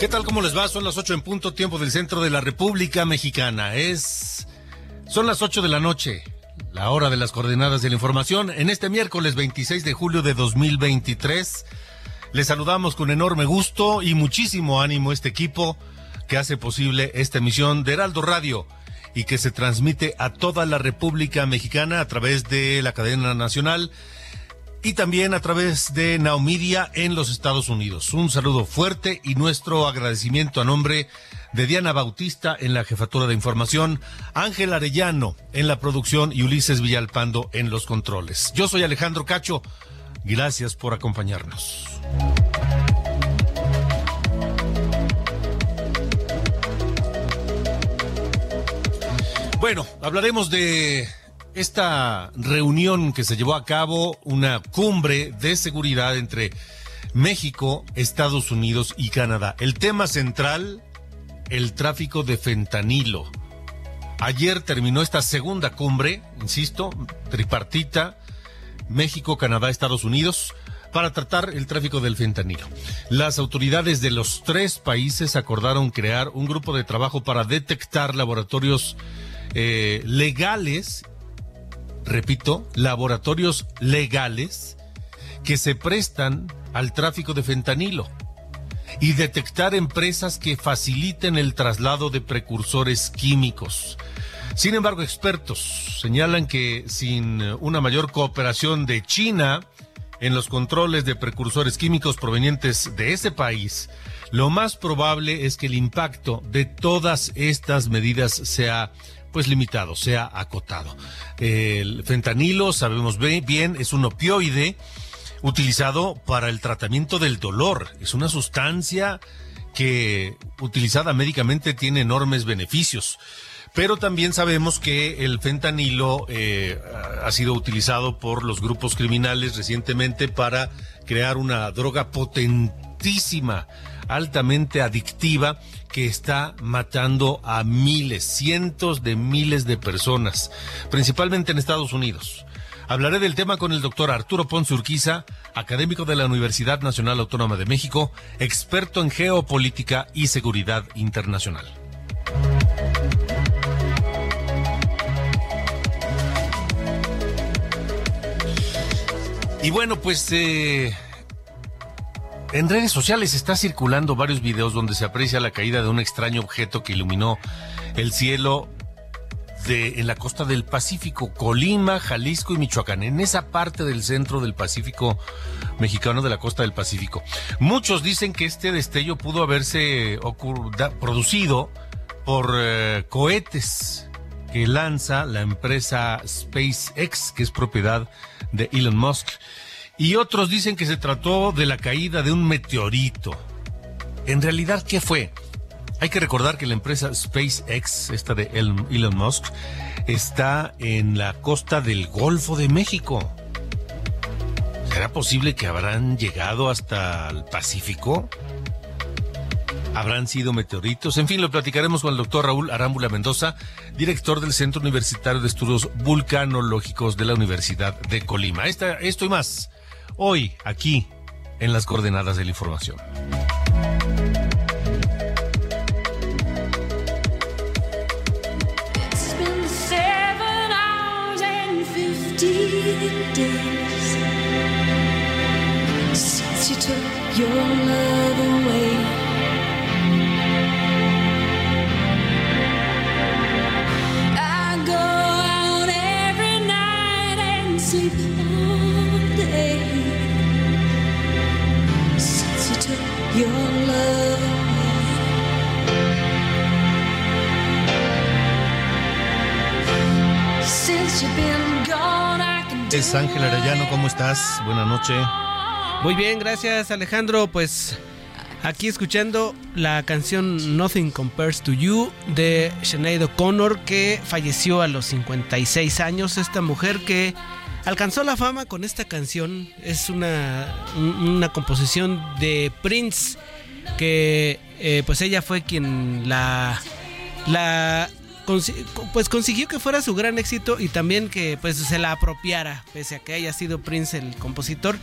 ¿Qué tal? ¿Cómo les va? Son las 8 en punto, tiempo del centro de la República Mexicana. Es. Son las 8 de la noche, la hora de las coordenadas de la información. En este miércoles 26 de julio de 2023, les saludamos con enorme gusto y muchísimo ánimo este equipo que hace posible esta emisión de Heraldo Radio y que se transmite a toda la República Mexicana a través de la cadena nacional y también a través de Naomidia en los Estados Unidos. Un saludo fuerte y nuestro agradecimiento a nombre de Diana Bautista en la jefatura de información, Ángel Arellano en la producción y Ulises Villalpando en los controles. Yo soy Alejandro Cacho. Gracias por acompañarnos. Bueno, hablaremos de esta reunión que se llevó a cabo, una cumbre de seguridad entre México, Estados Unidos y Canadá. El tema central, el tráfico de fentanilo. Ayer terminó esta segunda cumbre, insisto, tripartita, México, Canadá, Estados Unidos, para tratar el tráfico del fentanilo. Las autoridades de los tres países acordaron crear un grupo de trabajo para detectar laboratorios eh, legales repito, laboratorios legales que se prestan al tráfico de fentanilo y detectar empresas que faciliten el traslado de precursores químicos. Sin embargo, expertos señalan que sin una mayor cooperación de China en los controles de precursores químicos provenientes de ese país, lo más probable es que el impacto de todas estas medidas sea pues limitado, sea acotado. El fentanilo, sabemos bien, es un opioide utilizado para el tratamiento del dolor. Es una sustancia que utilizada médicamente tiene enormes beneficios. Pero también sabemos que el fentanilo eh, ha sido utilizado por los grupos criminales recientemente para crear una droga potentísima, altamente adictiva que está matando a miles, cientos de miles de personas, principalmente en Estados Unidos. Hablaré del tema con el doctor Arturo Ponce Urquiza, académico de la Universidad Nacional Autónoma de México, experto en geopolítica y seguridad internacional. Y bueno, pues eh, en redes sociales está circulando varios videos donde se aprecia la caída de un extraño objeto que iluminó el cielo de, en la costa del Pacífico, Colima, Jalisco y Michoacán, en esa parte del centro del Pacífico mexicano de la costa del Pacífico. Muchos dicen que este destello pudo haberse producido por eh, cohetes que lanza la empresa SpaceX, que es propiedad de Elon Musk y otros dicen que se trató de la caída de un meteorito. En realidad, ¿qué fue? Hay que recordar que la empresa SpaceX, esta de Elon Musk, está en la costa del Golfo de México. ¿Será posible que habrán llegado hasta el Pacífico? ¿Habrán sido meteoritos? En fin, lo platicaremos con el doctor Raúl Arámbula Mendoza, director del Centro Universitario de Estudios Vulcanológicos de la Universidad de Colima. Esta, esto y más hoy aquí en las coordenadas de la información. Ángel Arellano, ¿cómo estás? Buenas noches. Muy bien, gracias Alejandro. Pues aquí escuchando la canción Nothing Compares to You de Sinead O'Connor que falleció a los 56 años. Esta mujer que alcanzó la fama con esta canción es una, una composición de Prince que eh, pues ella fue quien la la pues consiguió que fuera su gran éxito y también que pues se la apropiara pese a que haya sido Prince el compositor.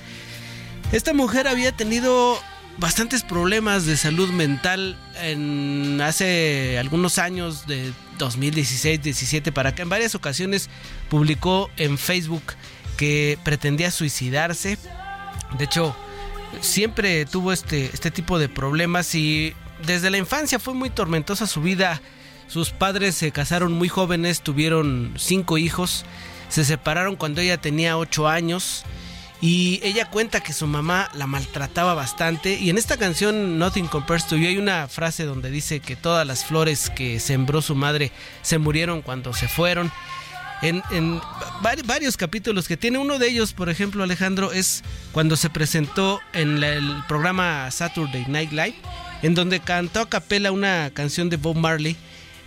Esta mujer había tenido bastantes problemas de salud mental en hace algunos años de 2016-17 para acá. En varias ocasiones publicó en Facebook que pretendía suicidarse. De hecho, siempre tuvo este, este tipo de problemas y desde la infancia fue muy tormentosa su vida. Sus padres se casaron muy jóvenes, tuvieron cinco hijos, se separaron cuando ella tenía ocho años y ella cuenta que su mamá la maltrataba bastante y en esta canción Nothing Compares to You hay una frase donde dice que todas las flores que sembró su madre se murieron cuando se fueron. En, en vari- varios capítulos que tiene uno de ellos, por ejemplo, Alejandro, es cuando se presentó en el programa Saturday Night Live, en donde cantó a capela una canción de Bob Marley,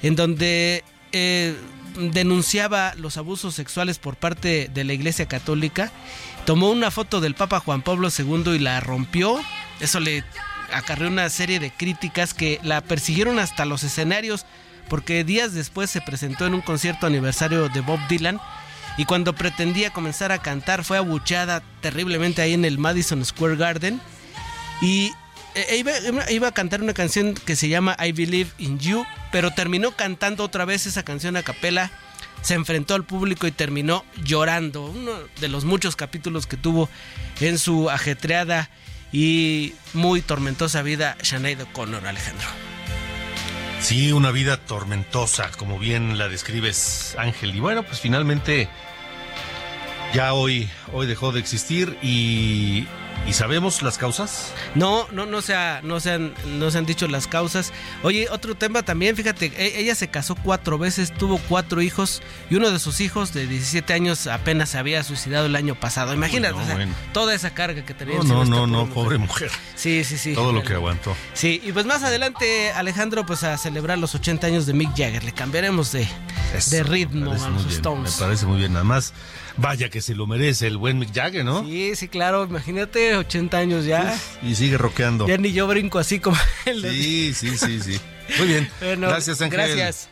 en donde eh, denunciaba los abusos sexuales por parte de la Iglesia Católica, tomó una foto del Papa Juan Pablo II y la rompió, eso le acarreó una serie de críticas que la persiguieron hasta los escenarios, porque días después se presentó en un concierto aniversario de Bob Dylan y cuando pretendía comenzar a cantar fue abucheada terriblemente ahí en el Madison Square Garden. Y eh, iba, iba a cantar una canción que se llama I Believe in You, pero terminó cantando otra vez esa canción a capela, se enfrentó al público y terminó llorando, uno de los muchos capítulos que tuvo en su ajetreada y muy tormentosa vida Sinead O'Connor, Alejandro. Sí, una vida tormentosa, como bien la describes, Ángel. Y bueno, pues finalmente ya hoy, hoy dejó de existir y, y sabemos las causas. No, no, no se, ha- no, se han, no se han dicho las causas. Oye, otro tema también, fíjate, e- ella se casó cuatro veces, tuvo cuatro hijos y uno de sus hijos de 17 años apenas se había suicidado el año pasado. Imagínate, no, o sea, bueno. toda esa carga que tenía. No, no, no, no, mujer. pobre mujer. Sí, sí, sí. Todo lo que aguantó. Sí, y pues más adelante, Alejandro, pues a celebrar los 80 años de Mick Jagger. Le cambiaremos de, Eso, de me ritmo a los bien, Stones. Me parece muy bien. Nada más, vaya que se lo merece el buen Mick Jagger, ¿no? Sí, sí, claro. Imagínate, 80 años ya. Y sigue rockeando. Ya ni yo brinco así como él. Sí, sí, sí, sí. Muy bien. Bueno, Gracias, Ángel. Gracias.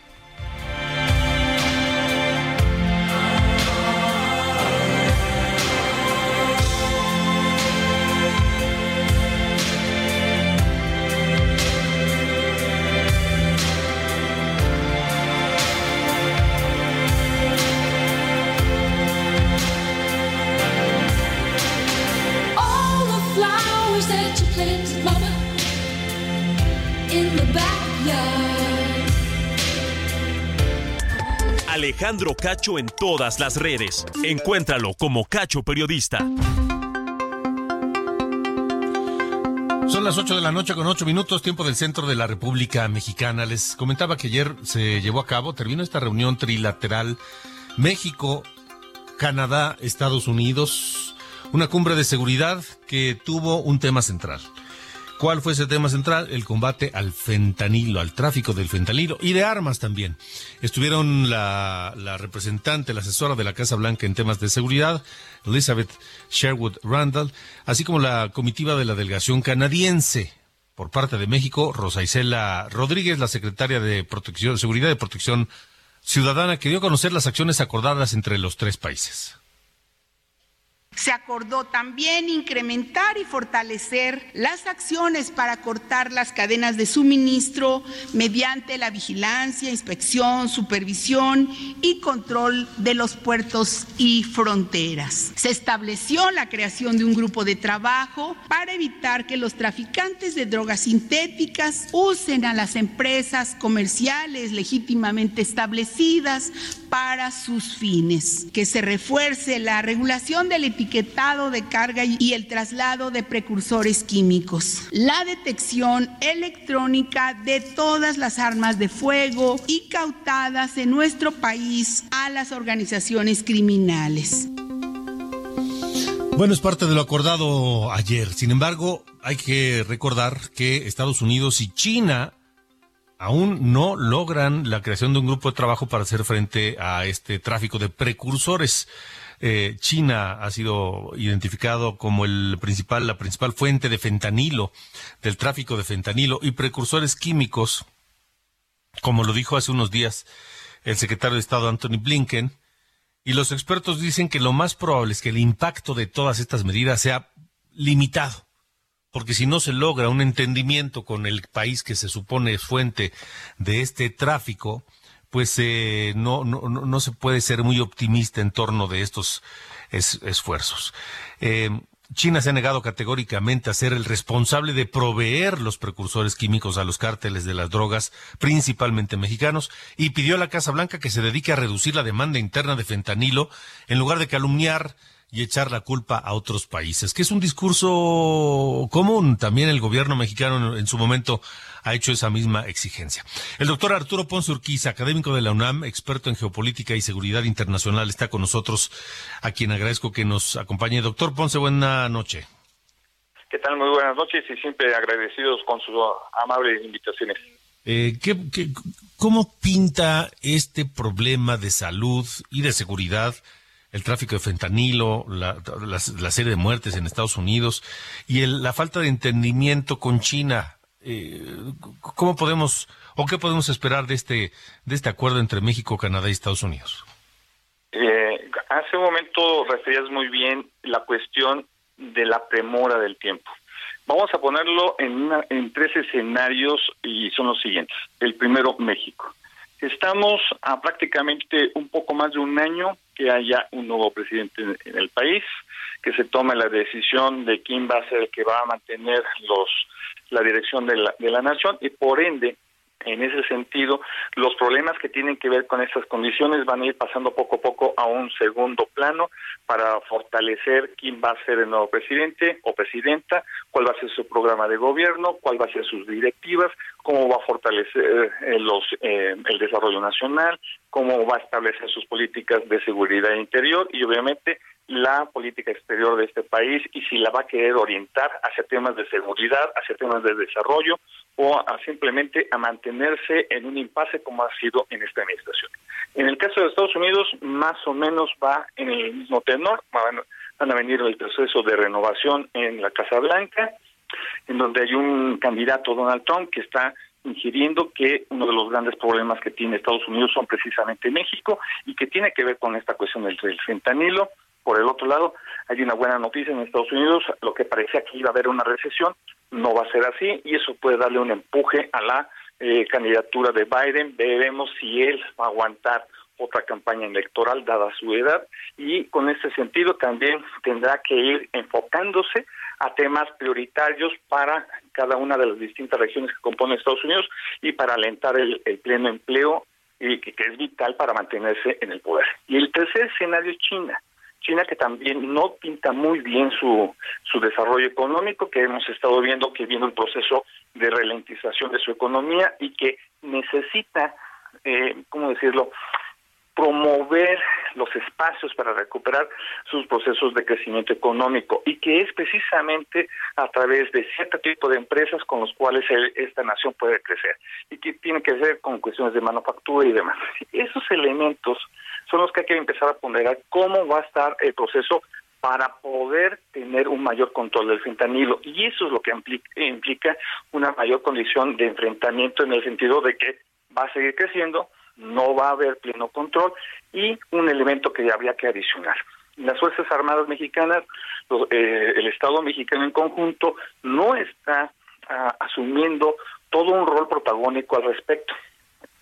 Alejandro Cacho en todas las redes. Encuéntralo como Cacho Periodista. Son las 8 de la noche con 8 minutos, tiempo del centro de la República Mexicana. Les comentaba que ayer se llevó a cabo, terminó esta reunión trilateral México, Canadá, Estados Unidos, una cumbre de seguridad que tuvo un tema central. ¿Cuál fue ese tema central? El combate al fentanilo, al tráfico del fentanilo y de armas también. Estuvieron la, representante, la asesora de la Casa Blanca en temas de seguridad, Elizabeth Sherwood Randall, así como la comitiva de la delegación canadiense. Por parte de México, Rosa Isela Rodríguez, la secretaria de Protección, Seguridad y Protección Ciudadana, que dio a conocer las acciones acordadas entre los tres países. Se acordó también incrementar y fortalecer las acciones para cortar las cadenas de suministro mediante la vigilancia, inspección, supervisión y control de los puertos y fronteras. Se estableció la creación de un grupo de trabajo para evitar que los traficantes de drogas sintéticas usen a las empresas comerciales legítimamente establecidas para sus fines. Que se refuerce la regulación del etiquetado de carga y el traslado de precursores químicos. La detección electrónica de todas las armas de fuego y cautadas en nuestro país a las organizaciones criminales. Bueno, es parte de lo acordado ayer. Sin embargo, hay que recordar que Estados Unidos y China aún no logran la creación de un grupo de trabajo para hacer frente a este tráfico de precursores. Eh, China ha sido identificado como el principal, la principal fuente de fentanilo, del tráfico de fentanilo y precursores químicos, como lo dijo hace unos días el secretario de Estado Anthony Blinken, y los expertos dicen que lo más probable es que el impacto de todas estas medidas sea limitado porque si no se logra un entendimiento con el país que se supone es fuente de este tráfico, pues eh, no, no, no se puede ser muy optimista en torno de estos esfuerzos. Eh, China se ha negado categóricamente a ser el responsable de proveer los precursores químicos a los cárteles de las drogas, principalmente mexicanos, y pidió a la Casa Blanca que se dedique a reducir la demanda interna de fentanilo en lugar de calumniar y echar la culpa a otros países, que es un discurso común. También el gobierno mexicano en su momento ha hecho esa misma exigencia. El doctor Arturo Ponce Urquiza, académico de la UNAM, experto en geopolítica y seguridad internacional, está con nosotros, a quien agradezco que nos acompañe. Doctor Ponce, buena noche. ¿Qué tal? Muy buenas noches y siempre agradecidos con sus amables invitaciones. Eh, ¿qué, qué, cómo pinta este problema de salud y de seguridad el tráfico de fentanilo, la, serie de muertes en Estados Unidos y la falta de entendimiento con China. Eh, ¿Cómo podemos o qué podemos esperar de este de este acuerdo entre México, Canadá y Estados Unidos? Eh, hace un momento referías muy bien la cuestión de la premora del tiempo. Vamos a ponerlo en, en tres escenarios y son los siguientes. El primero, México. Estamos a prácticamente un poco más de un año que haya un nuevo presidente en el país, que se tome la decisión de quién va a ser el que va a mantener los la dirección de la, de la nación y por ende en ese sentido, los problemas que tienen que ver con estas condiciones van a ir pasando poco a poco a un segundo plano para fortalecer quién va a ser el nuevo presidente o presidenta, cuál va a ser su programa de gobierno, cuál va a ser sus directivas, cómo va a fortalecer eh, los, eh, el desarrollo nacional, cómo va a establecer sus políticas de seguridad interior y obviamente la política exterior de este país y si la va a querer orientar hacia temas de seguridad, hacia temas de desarrollo o a simplemente a mantenerse en un impasse como ha sido en esta administración. En el caso de Estados Unidos, más o menos va en el mismo tenor, van, a venir el proceso de renovación en la Casa Blanca, en donde hay un candidato, Donald Trump, que está ingiriendo que uno de los grandes problemas que tiene Estados Unidos son precisamente México y que tiene que ver con esta cuestión del fentanilo, por el otro lado, hay una buena noticia en Estados Unidos, lo que parecía que iba a haber una recesión, no va a ser así y eso puede darle un empuje a la eh, candidatura de Biden. Veremos si él va a aguantar otra campaña electoral dada su edad y con este sentido también tendrá que ir enfocándose a temas prioritarios para cada una de las distintas regiones que componen Estados Unidos y para alentar el, pleno empleo y que, que, es vital para mantenerse en el poder. Y el tercer escenario es China. China que también no pinta muy bien su, su desarrollo económico, que hemos estado viendo que viene un proceso de ralentización de su economía y que necesita, eh, ¿cómo decirlo?, promover los espacios para recuperar sus procesos de crecimiento económico y que es precisamente a través de cierto tipo de empresas con los cuales esta nación puede crecer y que tiene que ver con cuestiones de manufactura y demás. Esos elementos son los que hay que empezar a ponderar cómo va a estar el proceso para poder tener un mayor control del fentanilo. Y eso es lo que implica una mayor condición de enfrentamiento en el sentido de que va a seguir creciendo, no va a haber pleno control y un elemento que habría que adicionar. Las Fuerzas Armadas Mexicanas, eh, el Estado mexicano en conjunto, no está ah, asumiendo todo un rol protagónico al respecto.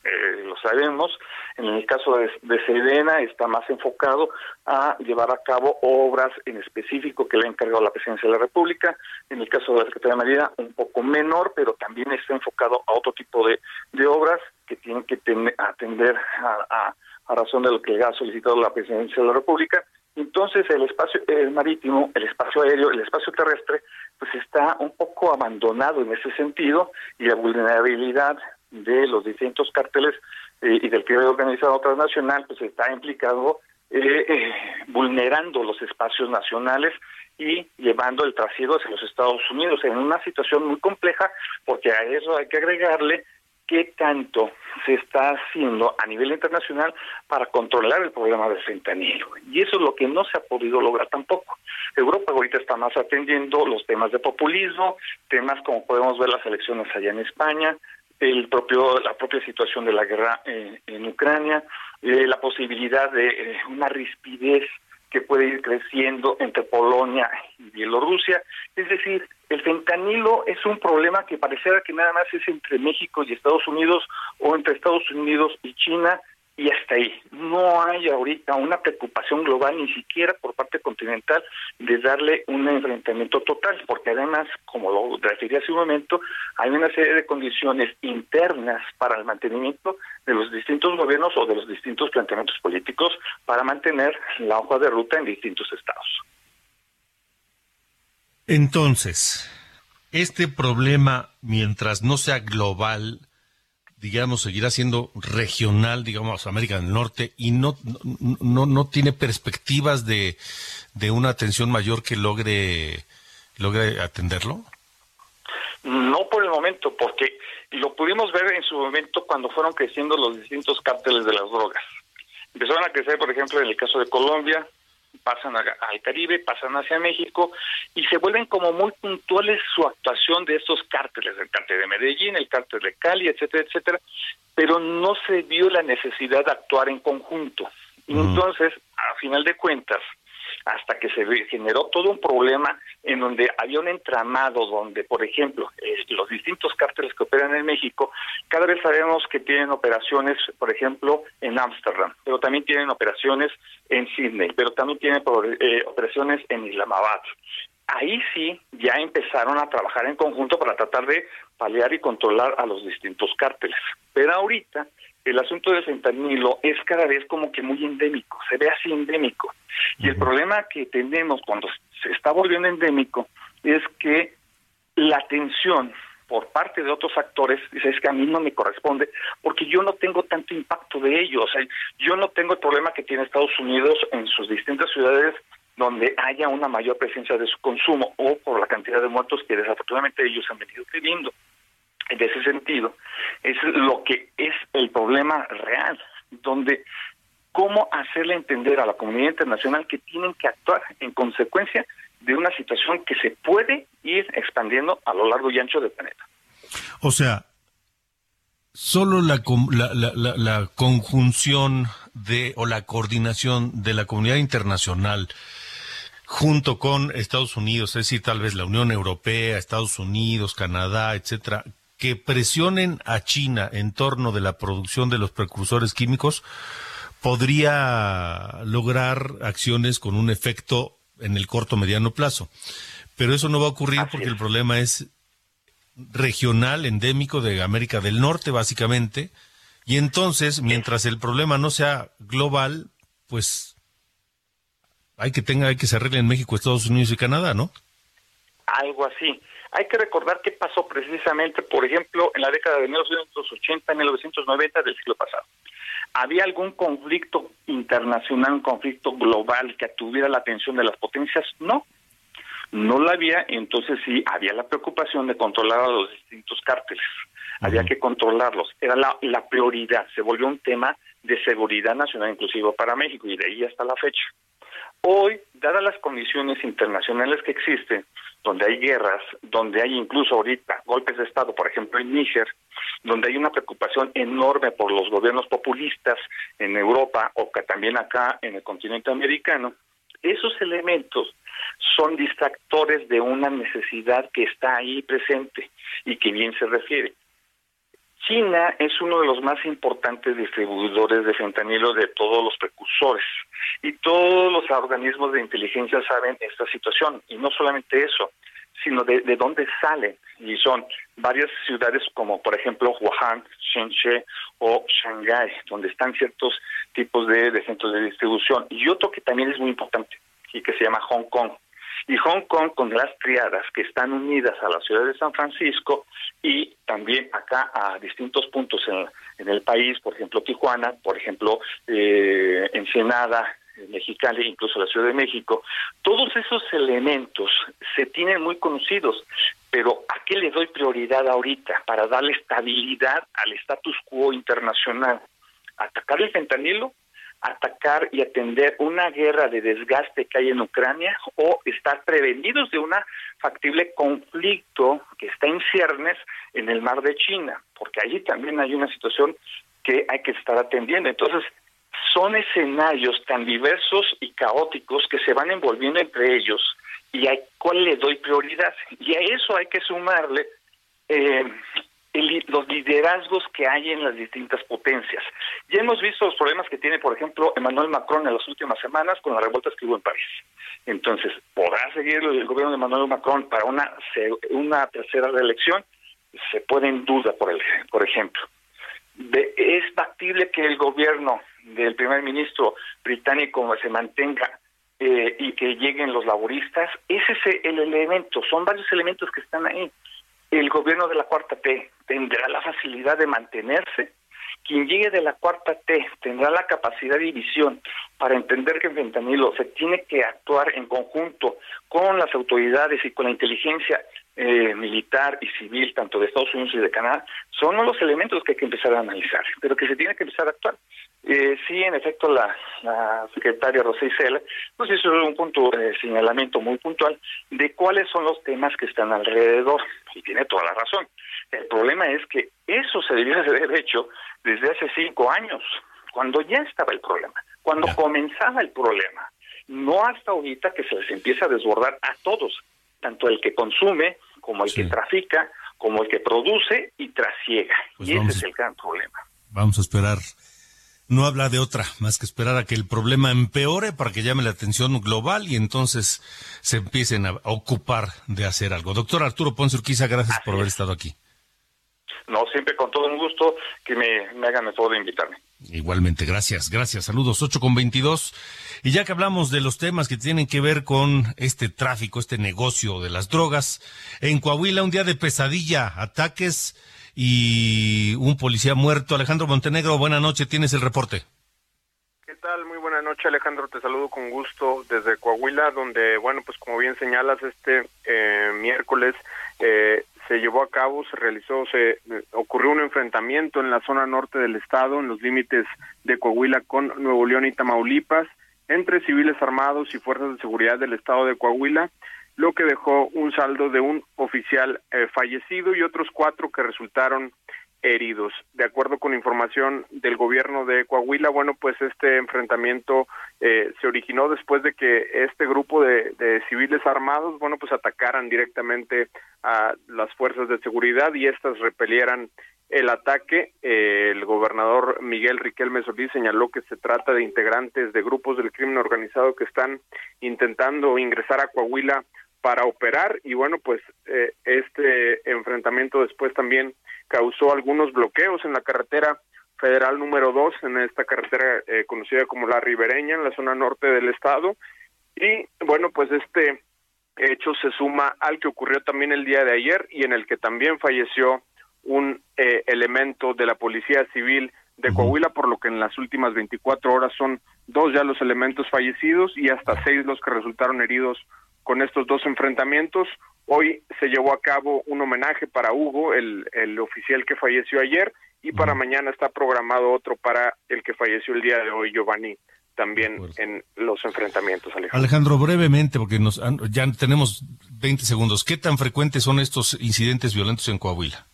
Eh, lo sabemos, en el caso de, de, está más enfocado a llevar a cabo obras en específico que le ha encargado la Presidencia de la República. En el caso de la Secretaría de Marina, un poco menor, pero también está enfocado a otro tipo de, obras que tienen que tener, atender a, razón de lo que ha solicitado la Presidencia de la República. Entonces el espacio marítimo, el espacio aéreo, el espacio terrestre, pues está un poco abandonado en ese sentido y la vulnerabilidad de los distintos cárteles eh, y del crimen organizado transnacional, pues está implicado eh, eh, vulnerando los espacios nacionales y llevando el trasiego hacia los Estados Unidos en una situación muy compleja, porque a eso hay que agregarle qué tanto se está haciendo a nivel internacional para controlar el problema del fentanilo. Y eso es lo que no se ha podido lograr tampoco. Europa ahorita está más atendiendo los temas de populismo, temas como podemos ver las elecciones allá en España, el propio la propia situación de la guerra eh, en Ucrania, eh, la posibilidad de eh, una rispidez que puede ir creciendo entre Polonia y Bielorrusia. Es decir, el fentanilo es un problema que pareciera que nada más es entre México y Estados Unidos o entre Estados Unidos y China y hasta ahí. No hay ahorita una preocupación global, ni siquiera por parte continental, de darle un enfrentamiento total, porque además, como lo referí hace un momento, hay una serie de condiciones internas para el mantenimiento de los distintos gobiernos o de los distintos planteamientos políticos para mantener la hoja de ruta en distintos estados. Entonces, este problema, mientras no sea global, digamos, seguirá siendo regional, digamos, América del Norte, y no, no, no tiene perspectivas de, de una atención mayor que logre, logre atenderlo? No por el momento, porque lo pudimos ver en su momento cuando fueron creciendo los distintos cárteles de las drogas. Empezaron a crecer, por ejemplo, en el caso de Colombia, pasan a, al Caribe, pasan hacia México y se vuelven como muy puntuales su actuación de estos cárteles, el cártel de Medellín, el cártel de Cali, etcétera, etcétera, pero no se vio la necesidad de actuar en conjunto. Y entonces, a final de cuentas, hasta que se generó todo un problema en donde había un entramado donde, por ejemplo, eh, los distintos cárteles que operan en México, cada vez sabemos que tienen operaciones, por ejemplo, en Ámsterdam, pero también tienen operaciones en Sydney, pero también tienen eh, operaciones en Islamabad. Ahí sí ya empezaron a trabajar en conjunto para tratar de paliar y controlar a los distintos cárteles. Pero ahorita el asunto del fentanilo es cada vez como que muy endémico, se ve así endémico. Y el problema que tenemos cuando se está volviendo endémico es que la atención por parte de otros actores, dice, es que a mí no me corresponde, porque yo no tengo tanto impacto de ello, o sea, yo no tengo el problema que tiene Estados Unidos en sus distintas ciudades donde haya una mayor presencia de su consumo o por la cantidad de muertos que desafortunadamente ellos han venido teniendo en ese sentido, es lo que es el problema real, donde cómo hacerle entender a la comunidad internacional que tienen que actuar en consecuencia de una situación que se puede ir expandiendo a lo largo y ancho del planeta. O sea, solo la, la, la, la conjunción de o la coordinación de la comunidad internacional junto con Estados Unidos, es decir, tal vez la Unión Europea, Estados Unidos, Canadá, etcétera, que presionen a China en torno de la producción de los precursores químicos podría lograr acciones con un efecto en el corto mediano plazo. Pero eso no va a ocurrir Así porque es. el problema es regional, endémico de América del Norte, básicamente. Y entonces, mientras el problema no sea global, pues hay que tenga, hay que se arregle en México, Estados Unidos y Canadá, ¿no? Algo así. Hay que recordar qué pasó precisamente, por ejemplo, en la década de 1980, 1990 del siglo pasado. ¿Había algún conflicto internacional, un conflicto global que tuviera la atención de las potencias? No, no la había, entonces sí había la preocupación de controlar a los distintos cárteles. Había que controlarlos, era la, la prioridad, se volvió un tema de seguridad nacional inclusive para México y de ahí hasta la fecha. Hoy, dadas las condiciones internacionales que existen, donde hay guerras, donde hay incluso ahorita golpes de Estado, por ejemplo en Níger, donde hay una preocupación enorme por los gobiernos populistas en Europa o que también acá en el continente americano, esos elementos son distractores de una necesidad que está ahí presente y que bien se refiere. China es uno de los más importantes distribuidores de fentanilo de todos los precursores y todos los organismos de inteligencia saben esta situación y no solamente eso, sino de, de dónde salen y son varias ciudades como por ejemplo Wuhan, Shenzhen o Shanghái, donde están ciertos tipos de centros de distribución. Y otro que también es muy importante y que se llama Hong Kong y Hong Kong con las triadas que están unidas a la ciudad de San Francisco y también acá a distintos puntos en, en el país, por ejemplo Tijuana, por ejemplo eh, Ensenada, Mexicali, incluso la Ciudad de México, todos esos elementos se tienen muy conocidos, pero ¿a qué le doy prioridad ahorita para darle estabilidad al status quo internacional? ¿Atacar el fentanilo? Atacar y atender una guerra de desgaste que hay en Ucrania o estar prevenidos de un factible conflicto que está en ciernes en el mar de China, porque allí también hay una situación que hay que estar atendiendo. Entonces, son escenarios tan diversos y caóticos que se van envolviendo entre ellos y a cuál le doy prioridad. Y a eso hay que sumarle eh, el, los liderazgos que hay en las distintas potencias. Ya hemos visto los problemas que tiene, por ejemplo, Emmanuel Macron en las últimas semanas con las revueltas que hubo en París. Entonces, ¿podrá seguir el gobierno de Emmanuel Macron para una, una tercera reelección? Se pone en duda, por, el, por ejemplo. ¿Es factible que el gobierno del primer ministro británico se mantenga eh, y que lleguen los laboristas? Ese es el elemento, son varios elementos que están ahí el gobierno de la cuarta T tendrá la facilidad de mantenerse. Quien llegue de la cuarta T tendrá la capacidad y visión para entender que en fentanilo se tiene que actuar en conjunto con las autoridades y con la inteligencia eh, militar y civil, tanto de Estados Unidos y de Canadá, son los elementos que hay que empezar a analizar, pero que se tiene que empezar a actuar. Eh, sí, en efecto, la, la secretaria Rosé Isela pues hizo un punto de señalamiento muy puntual de cuáles son los temas que están alrededor, y tiene toda la razón. El problema es que eso se debió de haber hecho desde hace cinco años, cuando ya estaba el problema, cuando comenzaba el problema, no hasta ahorita que se les empieza a desbordar a todos, tanto el que consume como el que trafica, como el que produce y trasiega. Pues y ese es el gran problema. Vamos a esperar. No habla de otra, más que esperar a que el problema empeore para que llame la atención global y entonces se empiecen a ocupar de hacer algo. Doctor Arturo Ponce Urquiza, gracias por haber estado aquí. No, siempre con todo un gusto que me, me hagan el favor de invitarme. Igualmente, gracias, gracias. Saludos, 8 con 22. Y ya que hablamos de los temas que tienen que ver con este tráfico, este negocio de las drogas, en Coahuila un día de pesadilla, ataques y un policía muerto. Alejandro Montenegro, buena noche, tienes el reporte. ¿Qué tal? Muy buena noche, Alejandro. Te saludo con gusto desde Coahuila, donde, bueno, pues como bien señalas, este eh, miércoles eh, se llevó a cabo, se realizó, se eh, ocurrió un enfrentamiento en la zona norte del estado, en los límites de Coahuila con Nuevo León y Tamaulipas, entre civiles armados y fuerzas de seguridad del estado de Coahuila, lo que dejó un saldo de un oficial eh, fallecido y otros cuatro que resultaron heridos. De acuerdo con información del gobierno de Coahuila, bueno, pues este enfrentamiento eh, se originó después de que este grupo de, civiles armados, bueno, pues atacaran directamente a las fuerzas de seguridad y estas repelieran el ataque. El gobernador Miguel Riquelme Solís señaló que se trata de integrantes de grupos del crimen organizado que están intentando ingresar a Coahuila para operar y bueno, pues eh, este enfrentamiento después también causó algunos bloqueos en la carretera federal número 2, en esta carretera eh, conocida como la Ribereña, en la zona norte del estado. Y bueno, pues este hecho se suma al que ocurrió también el día de ayer y en el que también falleció un eh, elemento de la Policía Civil de Coahuila, por lo que en las últimas 24 horas son dos ya los elementos fallecidos y hasta seis los que resultaron heridos con estos dos enfrentamientos. Hoy se llevó a cabo un homenaje para Hugo, el, el oficial que falleció ayer, y para mañana está programado otro para el que falleció el día de hoy, Giovanni, también en los enfrentamientos, Alejandro. Alejandro, brevemente, porque nos ya tenemos 20 segundos. ¿Qué tan frecuentes son estos incidentes violentos en Coahuila?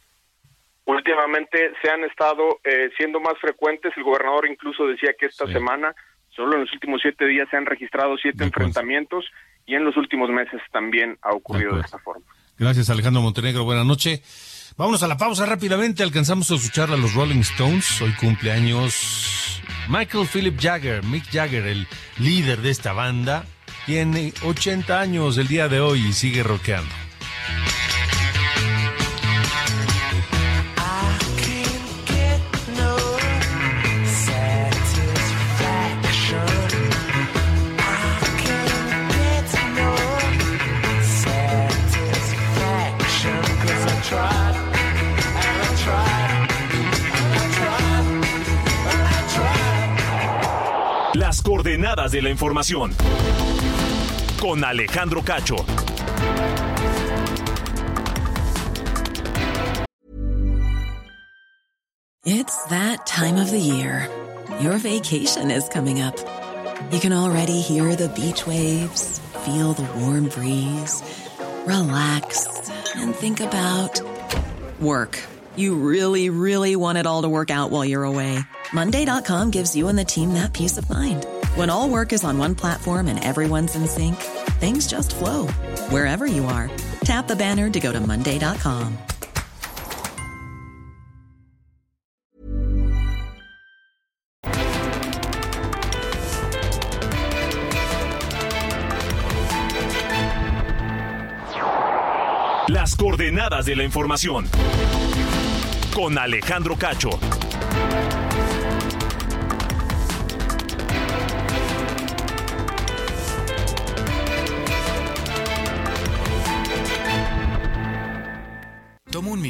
Últimamente se han estado eh, siendo más frecuentes. El gobernador incluso decía que esta Sí. semana Solo en los últimos siete días se han registrado siete acuerdo. Y en los últimos meses también ha ocurrido de, esta forma. Gracias, Alejandro Montenegro. Buenas noches. Vámonos a la pausa rápidamente. Alcanzamos a escuchar a los Rolling Stones. Hoy cumpleaños Michael Philip Jagger, Mick Jagger, el líder de esta banda. Tiene 80 años el día de hoy y sigue rockeando. Coordenadas de la información. Con Alejandro Cacho. It's that time of the year. Your vacation is coming up. You can already hear the beach waves, feel the warm breeze, relax, and think about work. You really, really want it all to work out while you're away. Monday.com gives you and the team that peace of mind. When all work is on one platform and everyone's in sync, things just flow wherever you are. Tap the banner to go to Monday.com. Las coordenadas de la información. Con Alejandro Cacho.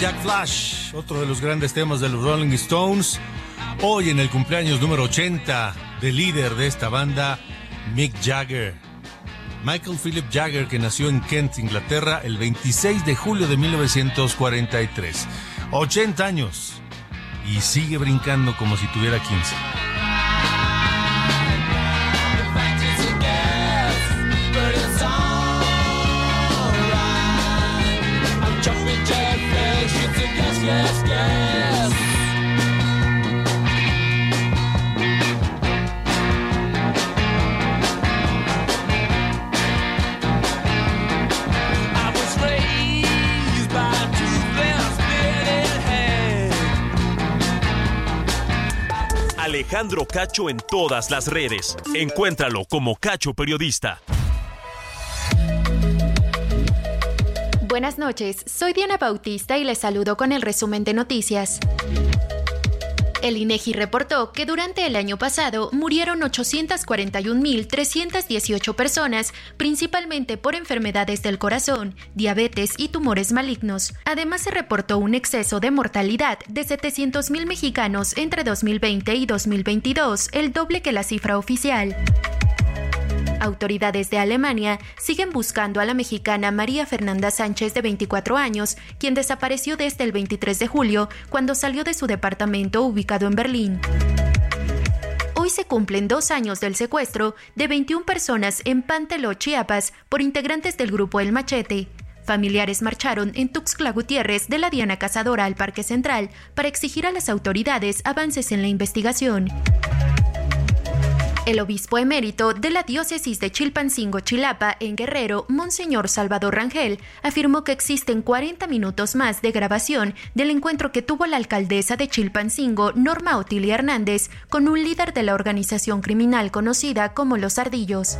Jack Flash, otro de los grandes temas de los Rolling Stones. Hoy en el cumpleaños número 80 del líder de esta banda, Mick Jagger. Michael Philip Jagger, que nació en Kent, Inglaterra, el 26 de julio de 1943. 80 años. Y sigue brincando como si tuviera 15. Alejandro Cacho en todas las redes. Encuéntralo como Cacho Periodista. Buenas noches, soy Diana Bautista y les saludo con el resumen de noticias. El INEGI reportó que durante el año pasado murieron 841.318 personas, principalmente por enfermedades del corazón, diabetes y tumores malignos. Además, se reportó un exceso de mortalidad de 700.000 mexicanos entre 2020 y 2022, el doble que la cifra oficial. Autoridades de Alemania siguen buscando a la mexicana María Fernanda Sánchez de 24 años, quien desapareció desde el 23 de julio cuando salió de su departamento ubicado en Berlín. Hoy se cumplen dos años del secuestro de 21 personas en Panteló, Chiapas, por integrantes del grupo El Machete. Familiares marcharon en Tuxtla Gutiérrez de la Diana Cazadora al Parque Central para exigir a las autoridades avances en la investigación. El obispo emérito de la diócesis de Chilpancingo, Chilapa, en Guerrero, Monseñor Salvador Rangel, afirmó que existen 40 minutos más de grabación del encuentro que tuvo la alcaldesa de Chilpancingo, Norma Otilia Hernández, con un líder de la organización criminal conocida como Los Ardillos.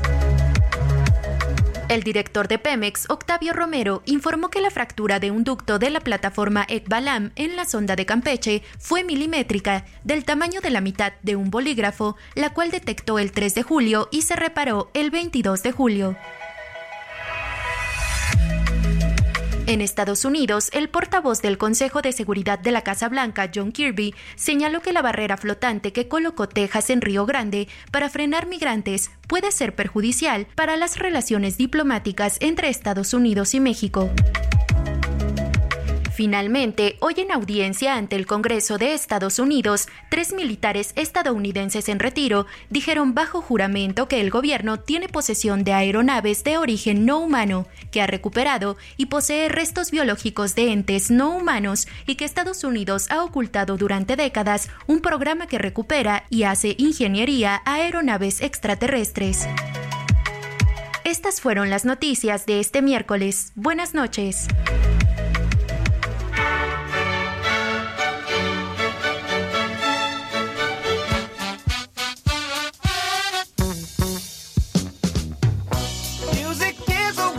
El director de Pemex, Octavio Romero, informó que la fractura de un ducto de la plataforma Ekbalam en la sonda de Campeche fue milimétrica, del tamaño de la mitad de un bolígrafo, la cual detectó el 3 de julio y se reparó el 22 de julio. En Estados Unidos, el portavoz del Consejo de Seguridad de la Casa Blanca, John Kirby, señaló que la barrera flotante que colocó Texas en Río Grande para frenar migrantes puede ser perjudicial para las relaciones diplomáticas entre Estados Unidos y México. Finalmente, hoy en audiencia ante el Congreso de Estados Unidos, tres militares estadounidenses en retiro dijeron bajo juramento que el gobierno tiene posesión de aeronaves de origen no humano, que ha recuperado y posee restos biológicos de entes no humanos y que Estados Unidos ha ocultado durante décadas un programa que recupera y hace ingeniería a aeronaves extraterrestres. Estas fueron las noticias de este miércoles. Buenas noches.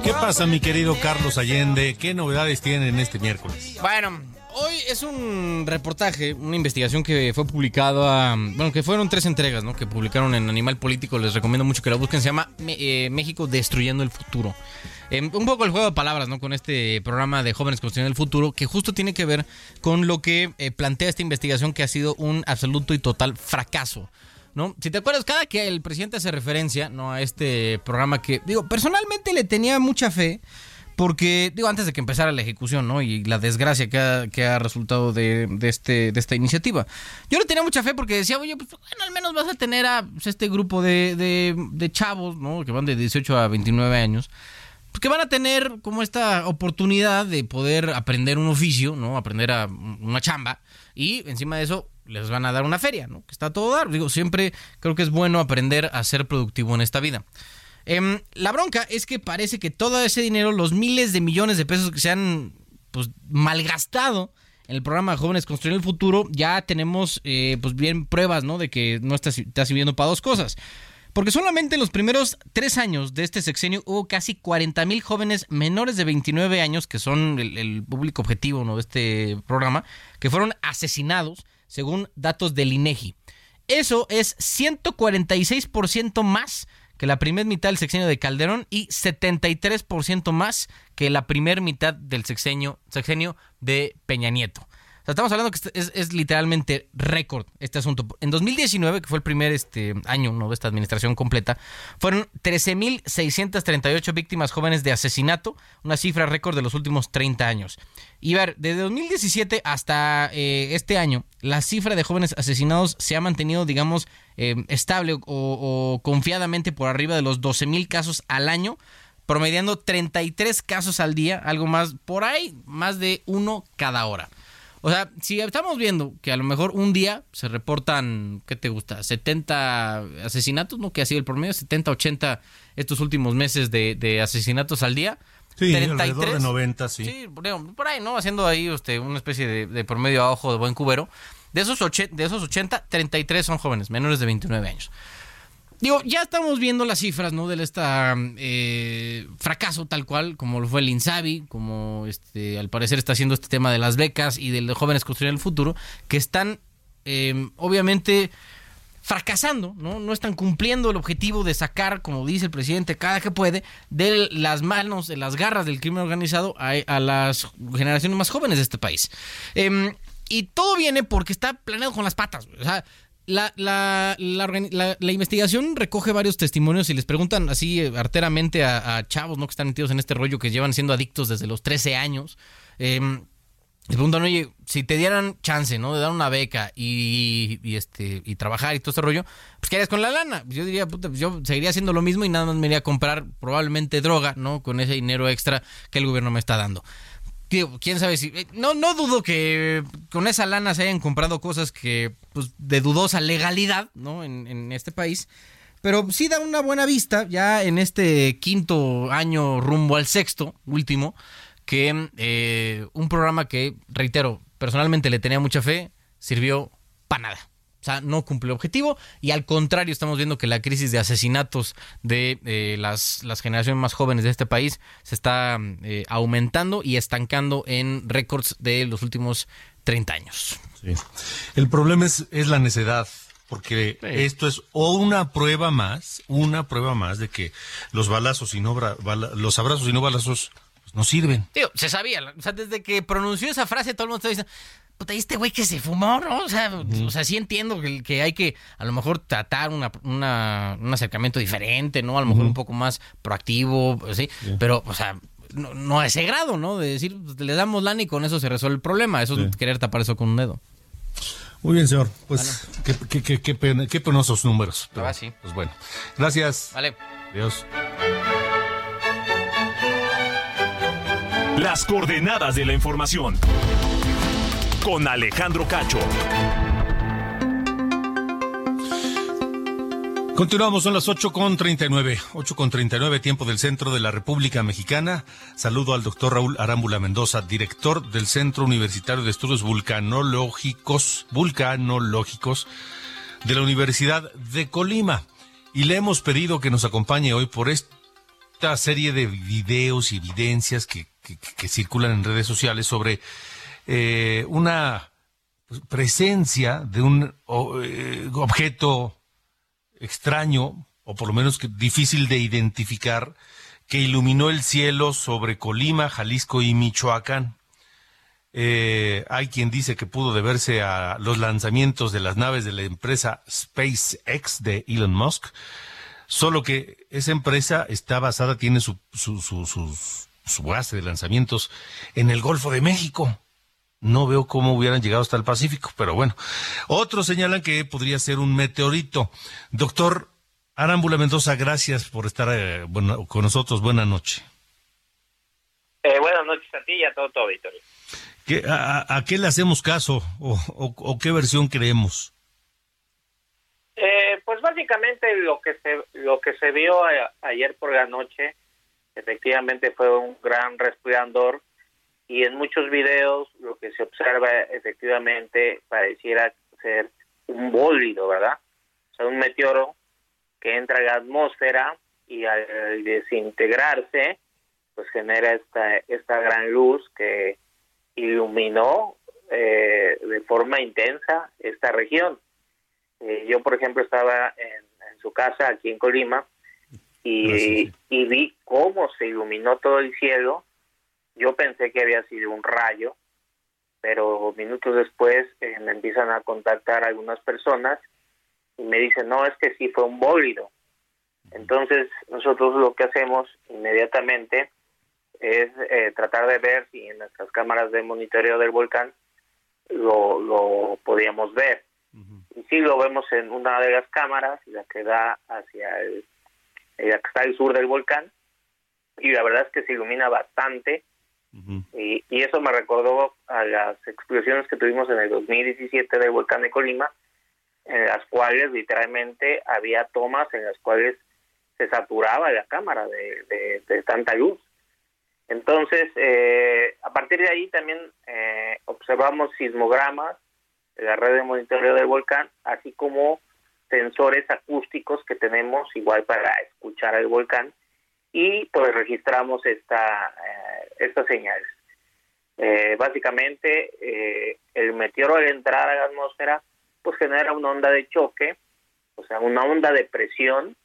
¿Qué pasa, mi querido Carlos Allende? ¿Qué novedades tienen este miércoles? Bueno, hoy es un reportaje, una investigación que fue publicado a, bueno, que fueron tres entregas, ¿no? Que publicaron en Animal Político. Les recomiendo mucho que la busquen. Se llama eh, México destruyendo el futuro. Eh, un poco el juego de palabras, ¿no? Con este programa de jóvenes construyendo el futuro, que justo tiene que ver con lo que eh, plantea esta investigación que ha sido un absoluto y total fracaso. ¿No? Si te acuerdas, cada que el presidente hace referencia ¿no? a este programa que, digo, personalmente le tenía mucha fe, porque, digo, antes de que empezara la ejecución, ¿no? Y la desgracia que ha, que ha resultado de, de este, de esta iniciativa. Yo le tenía mucha fe porque decía, oye, pues bueno, al menos vas a tener a pues, este grupo de, de, chavos, ¿no? Que van de 18 a 29 años. Pues que van a tener como esta oportunidad de poder aprender un oficio, ¿no? Aprender a una chamba. Y encima de eso, les van a dar una feria, ¿no? Que está todo dar. Digo, siempre creo que es bueno aprender a ser productivo en esta vida. Eh, la bronca es que parece que todo ese dinero, los miles de millones de pesos que se han pues, malgastado en el programa Jóvenes Construyendo el Futuro, ya tenemos eh, pues bien pruebas, ¿no? De que no está, está sirviendo para dos cosas. Porque solamente en los primeros tres años de este sexenio hubo casi 40 mil jóvenes menores de 29 años, que son el, el público objetivo ¿no? de este programa, que fueron asesinados según datos del INEGI. Eso es 146% más que la primera mitad del sexenio de Calderón y 73% más que la primera mitad del sexenio, sexenio de Peña Nieto. O sea, estamos hablando que es, es literalmente récord este asunto. En 2019, que fue el primer este, año de esta administración completa, fueron 13.638 víctimas jóvenes de asesinato, una cifra récord de los últimos 30 años. Y ver, desde 2017 hasta eh, este año, la cifra de jóvenes asesinados se ha mantenido, digamos, eh, estable o, o, confiadamente por arriba de los 12.000 casos al año, promediando 33 casos al día, algo más por ahí, más de uno cada hora. O sea, si estamos viendo que a lo mejor un día se reportan, ¿qué te gusta? 70 asesinatos, ¿no? Que ha sido el promedio, 70, 80 estos últimos meses de, de asesinatos al día. Sí, 33, alrededor de 90, sí. Sí, por ahí, ¿no? Haciendo ahí usted, una especie de, de, promedio a ojo de buen cubero. De esos, 80, de esos 80, 33 son jóvenes, menores de 29 años. Digo, ya estamos viendo las cifras, ¿no? De este eh, fracaso tal cual, como lo fue el Insabi, como este, al parecer está haciendo este tema de las becas y de los jóvenes construir el futuro, que están eh, obviamente fracasando, ¿no? No están cumpliendo el objetivo de sacar, como dice el presidente, cada que puede, de las manos, de las garras del crimen organizado a, las generaciones más jóvenes de este país. Eh, y todo viene porque está planeado con las patas. O sea, la, la, la, la, investigación recoge varios testimonios y les preguntan así arteramente a, chavos ¿no? que están metidos en este rollo que llevan siendo adictos desde los 13 años. Eh, les preguntan, oye, si te dieran chance, ¿no? De dar una beca y, este y trabajar y todo este rollo, pues ¿qué harías con la lana? Yo diría, puta, yo seguiría haciendo lo mismo y nada más me iría a comprar probablemente droga, ¿no? Con ese dinero extra que el gobierno me está dando quién sabe si. eh, No, no dudo que con esa lana se hayan comprado cosas que, pues, de dudosa legalidad, ¿no? En, en este país. Pero sí da una buena vista, ya en este quinto año rumbo al sexto, último, que eh, un programa que, reitero, personalmente le tenía mucha fe, sirvió para nada. O sea, no cumple el objetivo y al contrario estamos viendo que la crisis de asesinatos de eh, las, las, generaciones más jóvenes de este país se está eh, aumentando y estancando en récords de los últimos 30 años. Sí. El problema es, es la necedad porque esto es o una prueba más, una prueba más de que los balazos y no bala, los abrazos y no balazos pues no sirven. Tío, se sabía, o sea, desde que pronunció esa frase todo el mundo está diciendo, puta, ¿y este güey que se fumó, ¿no? O sea, o sea sí entiendo que, que hay que a lo mejor tratar una, una- un acercamiento diferente, ¿no? A lo mejor un poco más proactivo, ¿sí? Pero, o sea, no, no a ese grado, ¿no? De decir, pues, le damos lana y con eso se resuelve el problema. Eso es querer tapar eso con un dedo. Muy bien, señor. Pues qué, qué, qué, qué pena- qué penosos números. Pero, Ah, sí. Pues bueno. Gracias. Vale. Adiós. Las coordenadas de la información. Con Alejandro Cacho. Continuamos, son las 8 con 39. 8 con 39, tiempo del centro de la República Mexicana. Saludo al doctor Raúl Arámbula Mendoza, director del Centro Universitario de Estudios Vulcanológicos, Vulcanológicos de la Universidad de Colima. Y le hemos pedido que nos acompañe hoy por esta serie de videos y evidencias que, circulan en redes sociales sobre eh, una pues, presencia de un eh, objeto extraño, o por lo menos difícil de identificar, que iluminó el cielo sobre Colima, Jalisco y Michoacán. Eh, hay quien dice que pudo deberse a los lanzamientos de las naves de la empresa SpaceX de Elon Musk, solo que esa empresa está basada, tiene su, su, su- su base de lanzamientos en el Golfo de México. No veo cómo hubieran llegado hasta el Pacífico, pero bueno. Otros señalan que podría ser un meteorito. Doctor Arámbula Mendoza, gracias por estar eh, bueno, con nosotros. Buenas noches. Eh, buenas noches a ti y a todo tu auditorio. ¿Qué- a, a- qué le hacemos caso o, o- o qué versión creemos? Eh, pues básicamente lo que se lo que se vio a- ayer por la noche efectivamente fue un gran resplandor y en muchos videos lo que se observa efectivamente pareciera ser un bólido, ¿verdad? O sea, un meteoro que entra a la atmósfera y al desintegrarse pues genera esta esta gran luz que iluminó eh, de forma intensa esta región. Eh, yo, por ejemplo, estaba en, en su casa aquí en Colima y, y vi cómo se iluminó todo el cielo. Yo pensé que había sido un rayo, pero minutos después eh, me empiezan a contactar algunas personas y me dicen, no, es que sí fue un bólido. Entonces, nosotros lo que hacemos inmediatamente es eh, tratar de ver si en nuestras cámaras de monitoreo del volcán lo, lo podíamos ver. Y sí lo vemos en una de las cámaras, la que da hacia el, la que está al sur del volcán, y la verdad es que se ilumina bastante, y, y eso me recordó a las explosiones que tuvimos en el 2017 del volcán de Colima, en las cuales literalmente había tomas en las cuales se saturaba la cámara de, de- de tanta luz. Entonces, eh, a partir de ahí también eh, observamos sismogramas de la red de monitoreo del volcán, así como sensores acústicos que tenemos igual para escuchar el volcán y pues registramos esta, eh, estas señales. Eh, básicamente, eh, el meteoro al entrar a la atmósfera pues genera una onda de choque, o sea, una onda de presión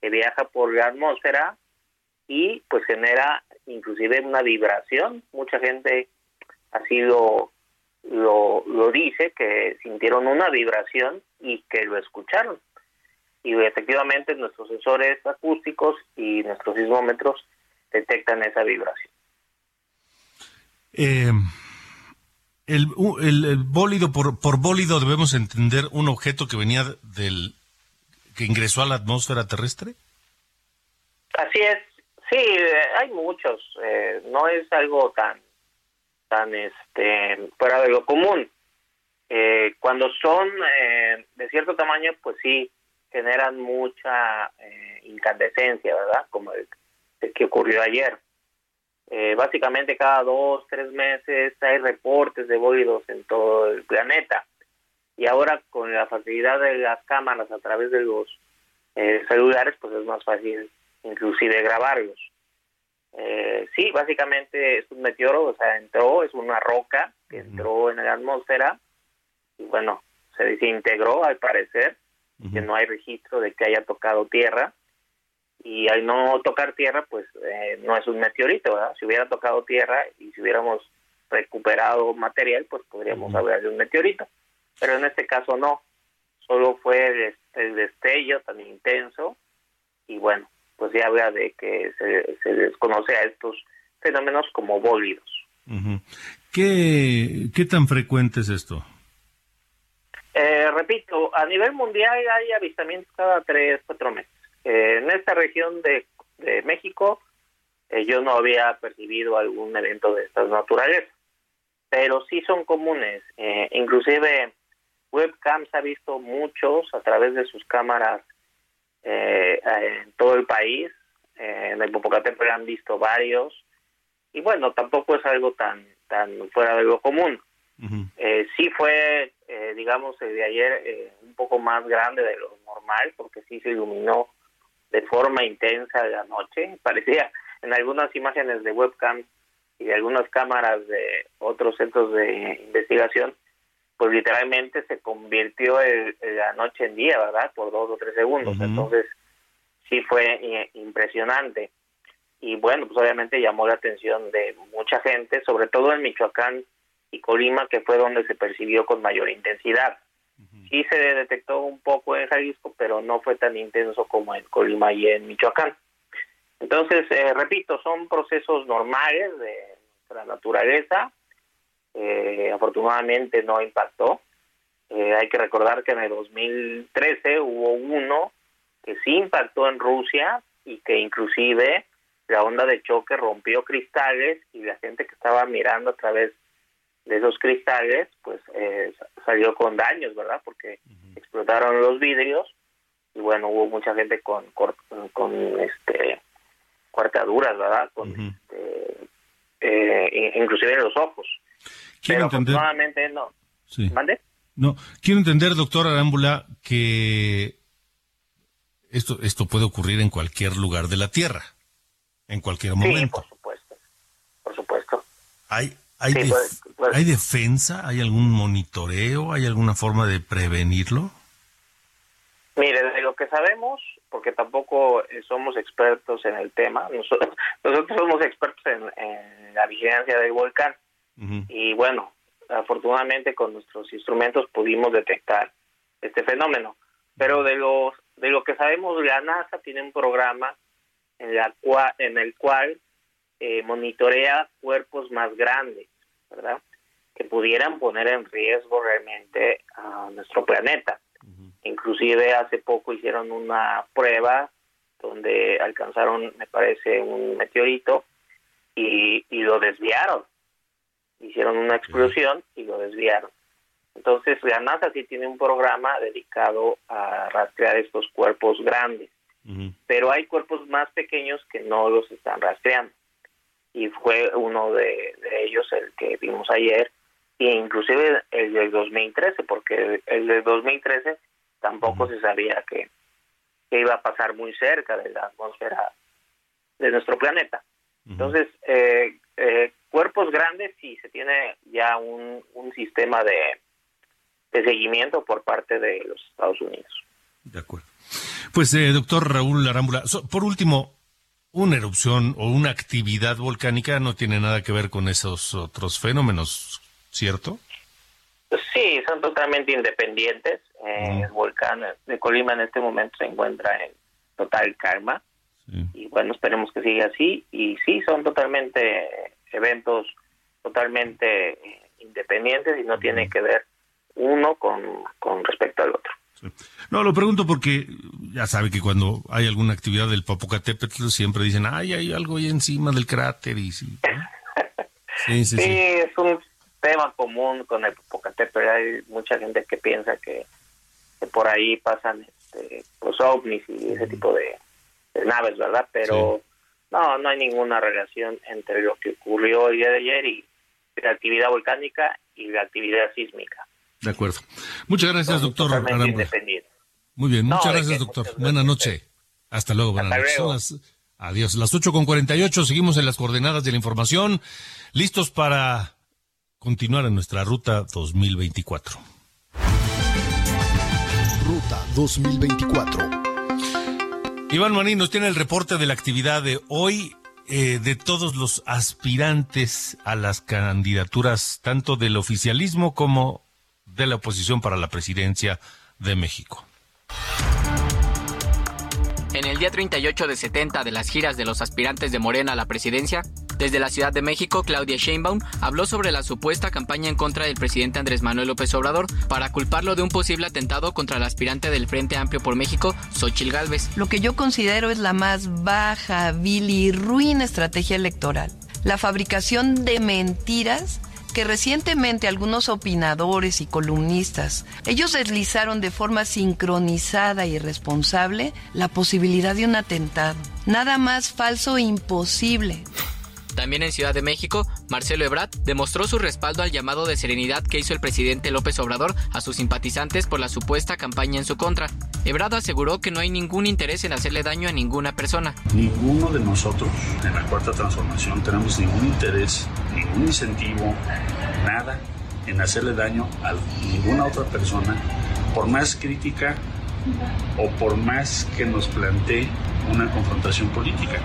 que viaja por la atmósfera y pues genera inclusive una vibración. Mucha gente así lo, lo, lo dice, que sintieron una vibración y que lo escucharon. Y efectivamente nuestros sensores acústicos y nuestros sismómetros detectan esa vibración. Eh, el, el- el bólido, por, por bólido debemos entender un objeto que venía del que ingresó a la atmósfera terrestre. Así es, sí, eh, hay muchos, eh, no es algo tan, tan este, fuera de lo común. Eh, cuando son eh, de cierto tamaño, pues sí, generan mucha eh, incandescencia, ¿verdad? Como el que ocurrió ayer. Eh, básicamente cada dos, tres meses hay reportes de bólidos en todo el planeta. Y ahora con la facilidad de las cámaras a través de los eh, celulares, pues es más fácil inclusive grabarlos. Eh, sí, básicamente es un meteoro, o sea, entró, es una roca que entró en la atmósfera y bueno, se desintegró al parecer, que no hay registro de que haya tocado tierra y al no tocar tierra, pues eh, no es un meteorito, ¿verdad? Si hubiera tocado tierra y si hubiéramos recuperado material, pues podríamos hablar de un meteorito. Pero en este caso no, solo fue el, el destello tan intenso y bueno, pues ya habla de que se, se desconoce a estos fenómenos como bólidos. Ujú. ¿Qué, ¿Qué tan frecuente es esto? Eh, repito, a nivel mundial hay avistamientos cada tres, cuatro meses. Eh, en esta región de, de México eh, yo no había percibido algún evento de estas naturalezas, pero sí son comunes. Eh, inclusive webcams ha visto muchos a través de sus cámaras eh, en todo el país. Eh, en el Popocatépetl han visto varios y bueno, tampoco es algo tan tan fuera de lo común. Eh, sí fue, eh, digamos, el de ayer eh, un poco más grande de lo normal, porque sí se iluminó de forma intensa de la noche. Parecía en algunas imágenes de webcam y de algunas cámaras de otros centros de investigación, pues literalmente se convirtió el- la noche en día, ¿verdad? Por dos o tres segundos. Entonces, sí fue eh, impresionante. Y bueno, pues obviamente llamó la atención de mucha gente, sobre todo en Michoacán y Colima, que fue donde se percibió con mayor intensidad. Sí se detectó un poco en Jalisco, pero no fue tan intenso como en Colima y en Michoacán. Entonces, eh, repito, son procesos normales de nuestra naturaleza. Eh, afortunadamente no impactó. Eh, hay que recordar que en el 2013 hubo uno que sí impactó en Rusia y que inclusive la onda de choque rompió cristales y la gente que estaba mirando a través de esos cristales pues eh, sa- salió con daños, ¿verdad? Porque explotaron los vidrios y bueno, hubo mucha gente con con este cortaduras, ¿verdad? Con este, eh, inclusive en los ojos. Quiero Pero entender. afortunadamente no. Sí. ¿Mande? No, quiero entender, doctor Arámbula, que esto, esto puede ocurrir en cualquier lugar de la Tierra, en cualquier momento. Por supuesto. ¿Hay, hay, Sí, def- puede- puede. ¿Hay defensa? ¿Hay algún monitoreo? ¿Hay alguna forma de prevenirlo? Mire, de lo que sabemos, porque tampoco eh, somos expertos en el tema, nosotros, nosotros somos expertos en, en la vigilancia del volcán y bueno, afortunadamente con nuestros instrumentos pudimos detectar este fenómeno. Pero de los de lo que sabemos, la NASA tiene un programa en la cual en el cual eh, monitorea cuerpos más grandes, ¿verdad? Que pudieran poner en riesgo realmente a nuestro planeta. Inclusive hace poco hicieron una prueba donde alcanzaron, me parece, un meteorito y, y lo desviaron. Hicieron una explosión y lo desviaron. Entonces, la NASA sí tiene un programa dedicado a rastrear estos cuerpos grandes, pero hay cuerpos más pequeños que no los están rastreando. Y fue uno de, de ellos el que vimos ayer, e inclusive el del 2013, porque el del 2013 tampoco se sabía que, que iba a pasar muy cerca de la atmósfera de nuestro planeta. Entonces, eh, eh, cuerpos grandes sí se tiene ya un, un sistema de, de seguimiento por parte de los Estados Unidos. De acuerdo. Pues, eh, doctor Raúl Arámbula, so- por último, una erupción o una actividad volcánica no tiene nada que ver con esos otros fenómenos, ¿cierto? Sí, son totalmente independientes. Eh, El volcán de Colima en este momento se encuentra en total calma. Y bueno, esperemos que siga así. Y sí, son totalmente eventos totalmente eh, independientes y no tiene que ver uno con, con respecto al otro. No, lo pregunto porque ya sabe que cuando hay alguna actividad del Popocatépetl siempre dicen, ay, hay algo ahí encima del cráter y sí. ¿no? Sí, sí, Sí, sí. es un tema común con el Popocatépetl. Hay mucha gente que piensa que, que por ahí pasan este, los ovnis y ese tipo de, de naves, ¿verdad? Pero no, no hay ninguna relación entre lo que ocurrió el día de ayer y la actividad volcánica y la actividad sísmica. De acuerdo. Muchas gracias, doctor. Muy bien, muchas gracias, doctor. muchas Buenas noches. Hasta luego, buenas Hasta noches. las- adiós. Las 8 con 48, seguimos en las coordenadas de la información, listos para continuar en nuestra ruta 2024. Ruta 2024. Iván Manín nos tiene el reporte de la actividad de hoy eh, de todos los aspirantes a las candidaturas, tanto del oficialismo como de la oposición para la presidencia de México. En el día 38 de 70 de las giras de los aspirantes de Morena a la presidencia, desde la Ciudad de México, Claudia Sheinbaum habló sobre la supuesta campaña en contra del presidente Andrés Manuel López Obrador para culparlo de un posible atentado contra el aspirante del Frente Amplio por México, Xochil Gálvez. Lo que yo considero es la más baja, vil y ruin estrategia electoral. La fabricación de mentiras que recientemente algunos opinadores y columnistas, ellos deslizaron de forma sincronizada y responsable la posibilidad de un atentado. Nada más falso e imposible. También en Ciudad de México, Marcelo Ebrard demostró su respaldo al llamado de serenidad que hizo el presidente López Obrador a sus simpatizantes por la supuesta campaña en su contra. Ebrard aseguró que no hay ningún interés en hacerle daño a ninguna persona. Ninguno de nosotros en la cuarta transformación tenemos ningún interés, ningún incentivo, nada en hacerle daño a ninguna otra persona, por más crítica o por más que nos plantee una confrontación política.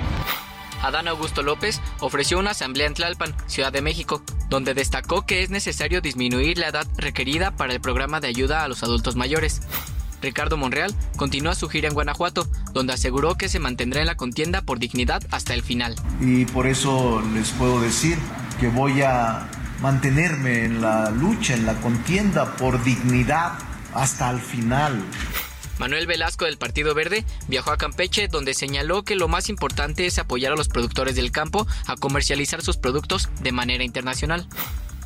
Adán Augusto López ofreció una asamblea en Tlalpan, Ciudad de México, donde destacó que es necesario disminuir la edad requerida para el programa de ayuda a los adultos mayores. Ricardo Monreal continúa su gira en Guanajuato, donde aseguró que se mantendrá en la contienda por dignidad hasta el final. Y por eso les puedo decir que voy a mantenerme en la lucha, en la contienda por dignidad hasta el final. Manuel Velasco del Partido Verde viajó a Campeche donde señaló que lo más importante es apoyar a los productores del campo a comercializar sus productos de manera internacional.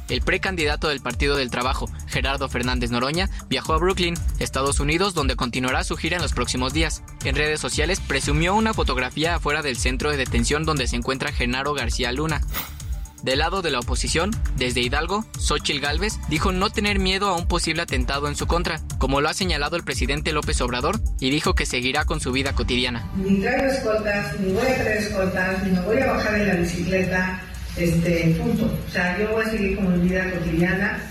El precandidato del Partido del Trabajo, Gerardo Fernández Noroña, viajó a Brooklyn, Estados Unidos, donde continuará su gira en los próximos días. En redes sociales presumió una fotografía afuera del centro de detención donde se encuentra Genaro García Luna. Del lado de la oposición, desde Hidalgo, Xochil Gálvez dijo no tener miedo a un posible atentado en su contra, como lo ha señalado el presidente López Obrador, y dijo que seguirá con su vida cotidiana. Ni traigo escoltas, ni voy a traer escoltas, ni me voy a bajar en la bicicleta, este, punto. O sea, yo voy a seguir con mi vida cotidiana.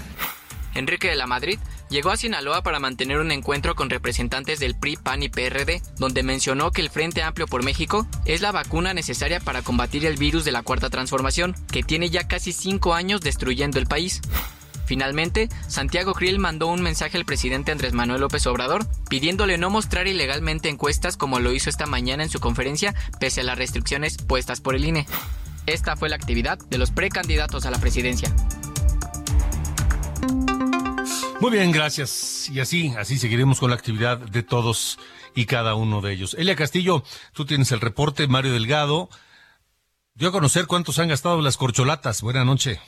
Enrique de la Madrid llegó a Sinaloa para mantener un encuentro con representantes del PRI, PAN y PRD, donde mencionó que el Frente Amplio por México es la vacuna necesaria para combatir el virus de la Cuarta Transformación, que tiene ya casi cinco años destruyendo el país. Finalmente, Santiago Krill mandó un mensaje al presidente Andrés Manuel López Obrador pidiéndole no mostrar ilegalmente encuestas como lo hizo esta mañana en su conferencia, pese a las restricciones puestas por el INE. Esta fue la actividad de los precandidatos a la presidencia. Muy bien, gracias. Y así, así seguiremos con la actividad de todos y cada uno de ellos. Elia Castillo, tú tienes el reporte. Mario Delgado dio a conocer cuántos han gastado las corcholatas. Buenas noches.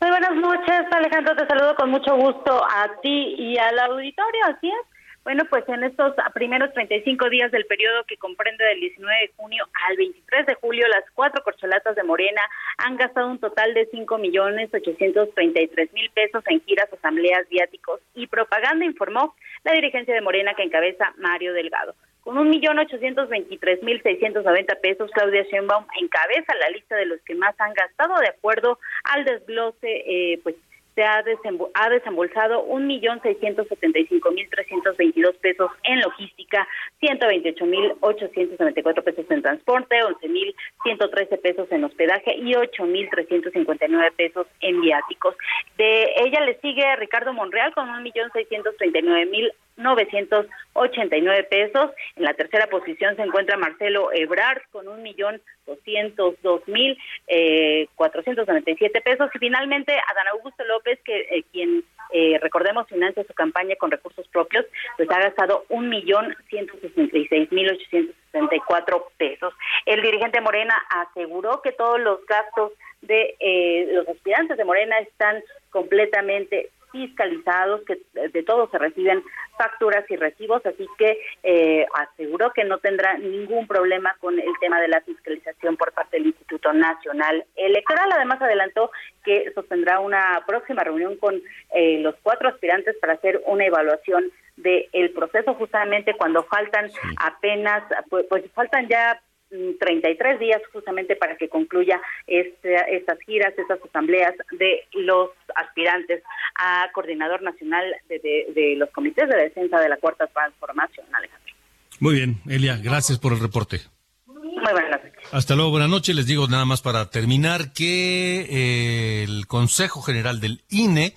Muy buenas noches, Alejandro. Te saludo con mucho gusto a ti y al auditorio. Así es. Bueno, pues en estos primeros 35 días del periodo que comprende del 19 de junio al 23 de julio, las cuatro corcholatas de Morena han gastado un total de 5 millones 833 mil pesos en giras, asambleas, viáticos y propaganda, informó la dirigencia de Morena que encabeza Mario Delgado. Con un millón ochocientos veintitrés mil seiscientos noventa pesos, Claudia Sheinbaum encabeza la lista de los que más han gastado de acuerdo al desglose, eh, pues se ha, desembo ha desembolsado un millón seiscientos setenta y cinco mil trescientos veintidós pesos en logística, ciento veintiocho mil ochocientos noventa y cuatro pesos en transporte, once mil ciento trece pesos en hospedaje y ocho mil trescientos cincuenta y nueve pesos en viáticos. De ella le sigue Ricardo Monreal con un millón seiscientos treinta y nueve mil 989 pesos. En la tercera posición se encuentra Marcelo Ebrard con un millón doscientos dos mil eh, cuatrocientos noventa y siete pesos. Y finalmente Adán Augusto López, que eh, quien eh, recordemos financia su campaña con recursos propios, pues ha gastado un millón ciento sesenta y seis mil ochocientos sesenta y cuatro pesos. El dirigente Morena aseguró que todos los gastos de eh, los aspirantes de Morena están completamente fiscalizados, que de todos se reciben facturas y recibos, así que eh, aseguró que no tendrá ningún problema con el tema de la fiscalización por parte del Instituto Nacional Electoral. Además, adelantó que sostendrá una próxima reunión con eh, los cuatro aspirantes para hacer una evaluación del el proceso justamente cuando faltan apenas, pues, pues faltan ya 33 días justamente para que concluya este, estas giras, estas asambleas de los aspirantes a coordinador nacional de, de, de los comités de defensa de la cuarta transformación, Alejandro. Muy bien, Elia, gracias por el reporte. Muy buenas noches. Hasta luego, buenas noches. Les digo nada más para terminar que eh, el Consejo General del INE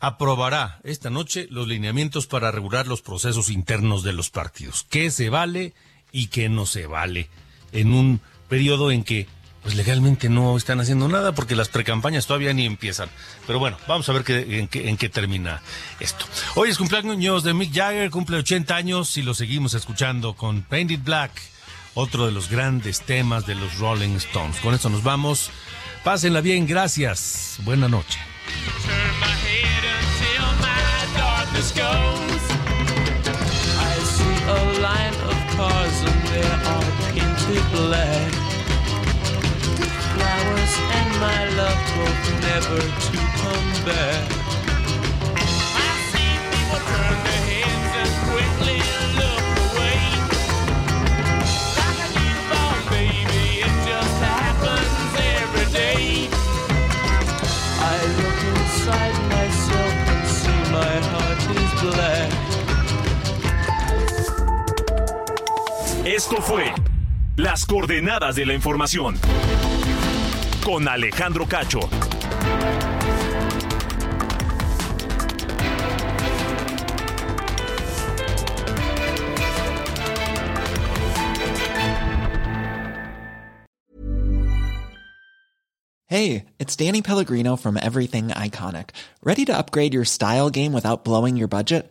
aprobará esta noche los lineamientos para regular los procesos internos de los partidos. ¿Qué se vale y qué no se vale? En un periodo en que pues legalmente no están haciendo nada porque las precampañas todavía ni empiezan. Pero bueno, vamos a ver qué, en, qué, termina esto. Hoy es cumpleaños de Mick Jagger, cumple 80 años y lo seguimos escuchando con Painted Black, otro de los grandes temas de los Rolling Stones. Con esto nos vamos. Pásenla bien, gracias. Buena noche. Black. Flowers and my love both never to come back. I see people turn their heads and quickly look away. Like a newborn baby, it just happens every day. I look inside myself and see my heart is black. Esto fue Las coordenadas de la información con Alejandro Cacho. Hey, it's Danny Pellegrino from Everything Iconic. Ready to upgrade your style game without blowing your budget?